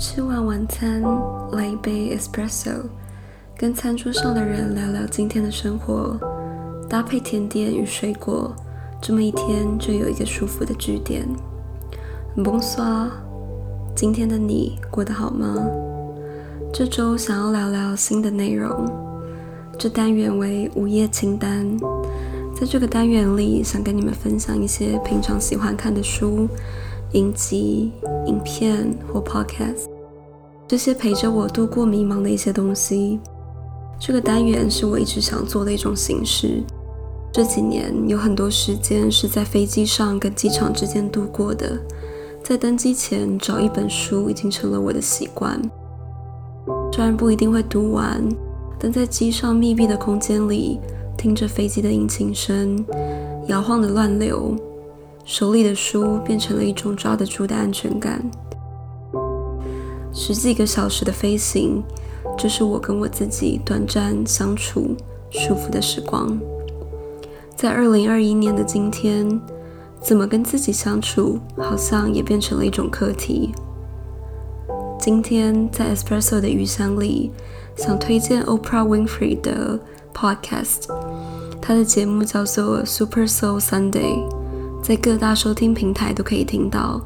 吃完晚餐，来一杯 espresso，跟餐桌上的人聊聊今天的生活，搭配甜点与水果，这么一天就有一个舒服的句点。boneso 今天的你过得好吗？这周想要聊聊新的内容，这单元为午夜清单。在这个单元里，想跟你们分享一些平常喜欢看的书。影集、影片或 podcast，这些陪着我度过迷茫的一些东西。这个单元是我一直想做的一种形式。这几年有很多时间是在飞机上跟机场之间度过的，在登机前找一本书已经成了我的习惯。虽然不一定会读完，但在机上密闭的空间里，听着飞机的引擎声、摇晃的乱流。手里的书变成了一种抓得住的安全感。十几个小时的飞行，就是我跟我自己短暂相处、舒服的时光。在二零二一年的今天，怎么跟自己相处，好像也变成了一种课题。今天在 Espresso 的鱼箱里，想推荐 Oprah Winfrey 的 Podcast，他的节目叫做 Super Soul Sunday。在各大收听平台都可以听到，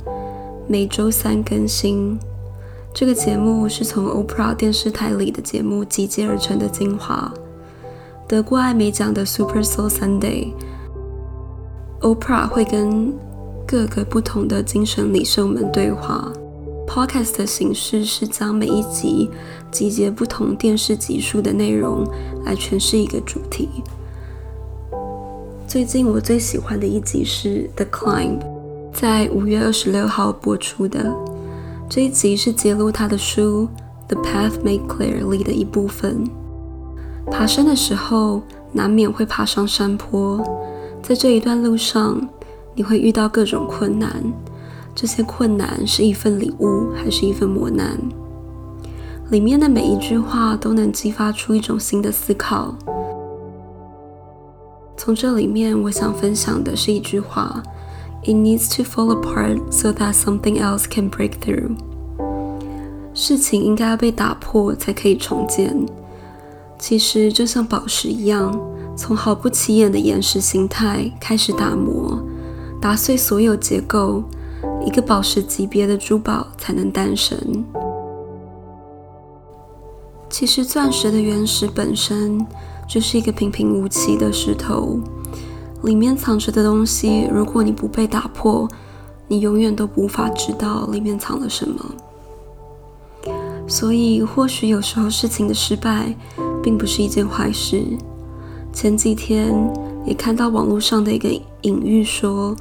每周三更新。这个节目是从 Oprah 电视台里的节目集结而成的精华。得过艾美奖的 Super Soul Sunday，Oprah 会跟各个不同的精神领袖们对话。Podcast 的形式是将每一集集结不同电视集数的内容来诠释一个主题。最近我最喜欢的一集是《The Climb》，在五月二十六号播出的。这一集是揭露他的书《The Path Made Clear》里的一部分。爬山的时候难免会爬上山坡，在这一段路上你会遇到各种困难，这些困难是一份礼物还是一份磨难？里面的每一句话都能激发出一种新的思考。从这里面，我想分享的是一句话：“It needs to fall apart so that something else can break through。”事情应该要被打破才可以重建。其实就像宝石一样，从毫不起眼的岩石形态开始打磨，打碎所有结构，一个宝石级别的珠宝才能诞生。其实，钻石的原石本身。就是一个平平无奇的石头，里面藏着的东西，如果你不被打破，你永远都无法知道里面藏了什么。所以，或许有时候事情的失败，并不是一件坏事。前几天也看到网络上的一个隐喻说，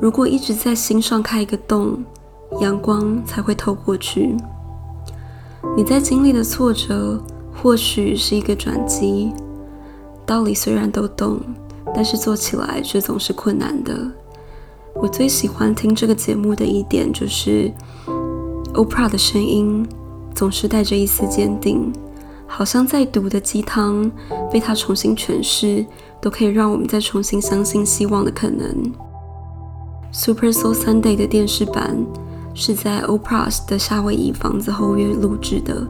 如果一直在心上开一个洞，阳光才会透过去。你在经历的挫折，或许是一个转机。道理虽然都懂，但是做起来却总是困难的。我最喜欢听这个节目的一点就是，Oprah 的声音总是带着一丝坚定，好像在毒的鸡汤被他重新诠释，都可以让我们再重新相信希望的可能。Super Soul Sunday 的电视版是在 Oprah 的夏威夷房子后院录制的。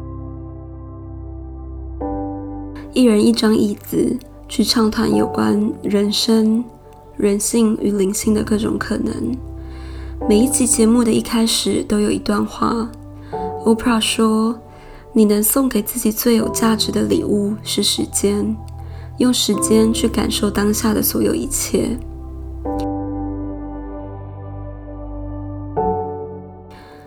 一人一张椅子，去畅谈有关人生、人性与灵性的各种可能。每一集节目的一开始都有一段话。Oprah 说：“你能送给自己最有价值的礼物是时间，用时间去感受当下的所有一切。”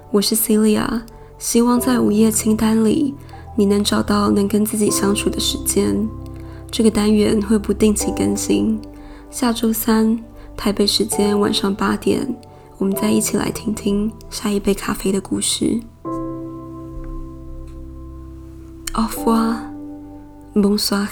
我是 Celia，希望在午夜清单里。你能找到能跟自己相处的时间。这个单元会不定期更新。下周三台北时间晚上八点，我们再一起来听听下一杯咖啡的故事。Au revoir, bonsoir.